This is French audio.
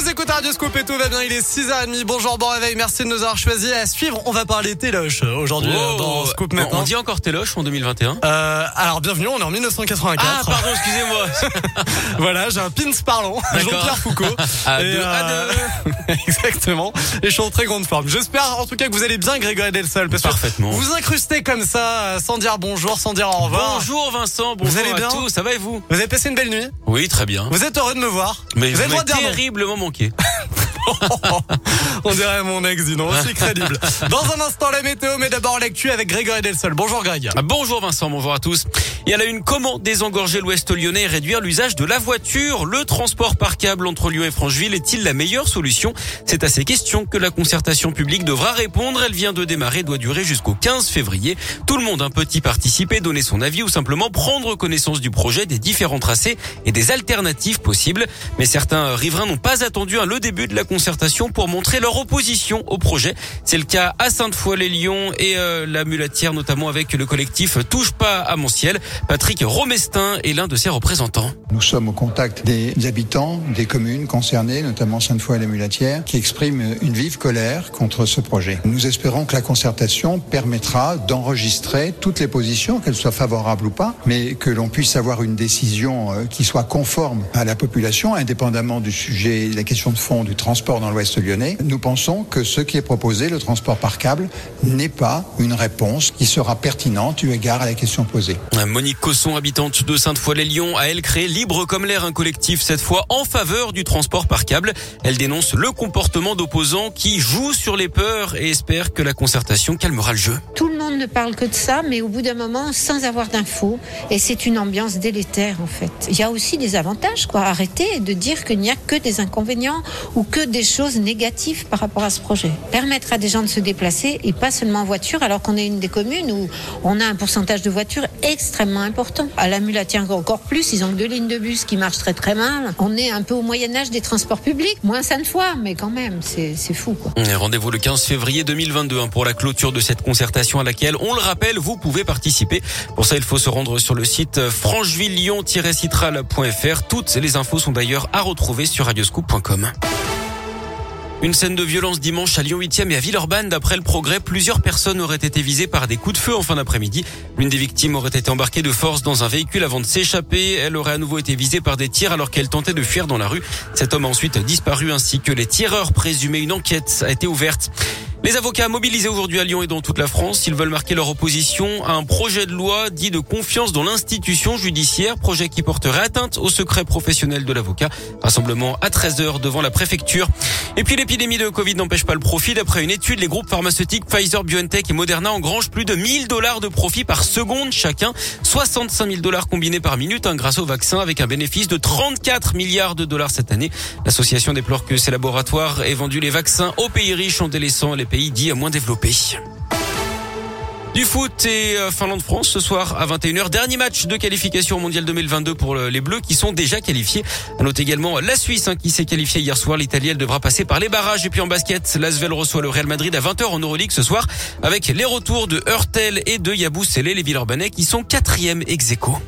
Vous écoutez Radio Scoop et tout va bien, il est 6h30. Bonjour, bon réveil, merci de nous avoir choisi à suivre. On va parler téloche aujourd'hui Oh, euh, dans Scoop maintenant. On dit encore Téloche en 2021 Euh, alors bienvenue, on est en 1984. Ah pardon, excusez-moi. Voilà, j'ai un pins parlant. Jean-Pierre Foucault. À Et, deux, à euh, Exactement. Et je suis en très grande forme. J'espère en tout cas que vous allez bien, Grégory Delsol. Parce que Parfaitement. Vous incrustez comme ça, euh, sans dire bonjour, sans dire au revoir. Bonjour Vincent, bonjour allez bien à tous, ça va et vous? Vous avez passé une belle nuit? Oui, très bien. Vous êtes heureux de me voir Mais vous vous non. terriblement On dirait mon ex, dis donc, aussi crédible. Dans un instant, la météo, mais d'abord l'actu avec Grégory Delsol. Bonjour Greg. Bonjour Vincent, bonjour à tous. Et à la une, comment désengorger l'ouest lyonnais et réduire l'usage de la voiture Le transport par câble entre Lyon et Francheville est-il la meilleure solution? C'est à ces questions que la concertation publique devra répondre. Elle vient de démarrer, doit durer jusqu'au 15 février. Tout le monde peut y participer, donner son avis ou simplement prendre connaissance du projet, des différents tracés et des alternatives possibles. Mais certains riverains n'ont pas attendu hein, le début de la concertation pour montrer leur opposition au projet. C'est le cas à Sainte-Foy-les-Lyons et euh, la Mulatière, notamment avec le collectif Touche pas à mon ciel. Patrick Romestin est l'un de ses représentants. Nous sommes au contact des habitants des communes concernées, notamment Sainte-Foy et la Mulatière, qui expriment une vive colère contre ce projet. Nous espérons que la concertation permettra d'enregistrer toutes les positions, qu'elles soient favorables ou pas, mais que l'on puisse avoir une décision euh, qui soit conforme à la population, indépendamment du sujet, de la question de fond du transport dans l'Ouest lyonnais. Nous pensons que ce qui est proposé, le transport par câble, n'est pas une réponse qui sera pertinente eu égard à la question posée. Monique Cosson, habitante de Sainte-Foy-les-Lyons, a elle créé Libre comme l'air, un collectif cette fois en faveur du transport par câble. Elle dénonce le comportement d'opposants qui jouent sur les peurs et espère que la concertation calmera le jeu. Tout le monde ne parle que de ça, mais au bout d'un moment, sans avoir d'infos, et c'est une ambiance délétère en fait. Il y a aussi des avantages, quoi. Arrêtez de dire qu'il n'y a que des inconvénients ou que des choses négatives par rapport à ce projet. Permettre à des gens de se déplacer et pas seulement en voiture, alors qu'on est une des communes où on a un pourcentage de voitures extrêmement important. À la Mulatière encore plus, ils ont deux lignes de bus qui marchent très très mal. On est un peu au Moyen Âge des transports publics, moins de fois, mais quand même, c'est fou, Rendez-vous le 15 février 2022 hein, pour la clôture de cette concertation à laquelle, on le rappelle, vous pouvez participer. Pour ça, il faut se rendre sur le site francheville-citral.fr. Toutes les infos sont d'ailleurs à retrouver sur radioscoop.com. Une scène de violence dimanche à Lyon 8e et à Villeurbanne. D'après le progrès, plusieurs personnes auraient été visées par des coups de feu en fin d'après-midi. L'une des victimes aurait été embarquée de force dans un véhicule avant de s'échapper. Elle aurait à nouveau été visée par des tirs alors qu'elle tentait de fuir dans la rue. Cet homme a ensuite disparu ainsi que les tireurs présumés. Une enquête a été ouverte. Les avocats mobilisés aujourd'hui à Lyon et dans toute la France, ils veulent marquer leur opposition à un projet de loi dit de confiance dans l'institution judiciaire, projet qui porterait atteinte au secret professionnel de l'avocat. Rassemblement à 13h devant la préfecture. Et puis l'épidémie de Covid n'empêche pas le profit. D'après une étude, les groupes pharmaceutiques Pfizer, BioNTech et Moderna engrangent plus de 1000 dollars de profit par seconde chacun. 65 000 dollars combinés par minute hein, grâce au vaccin avec un bénéfice de 34 milliards de dollars cette année. L'association déplore que ces laboratoires aient vendu les vaccins aux pays riches en délaissant les pays dits moins développés. Du foot et euh, Finlande-France ce soir à 21h. Dernier match de qualification au mondial 2022 pour le- les Bleus qui sont déjà qualifiés. À note également la Suisse hein, qui s'est qualifiée hier soir. L'Italie elle devra passer par les barrages. Et puis en basket, l'Asvel reçoit le Real Madrid à 20h en Euroleague ce soir avec les retours de Hurtel et de Yabou Sele, les Villeurbanais qui sont quatrième ex aequo.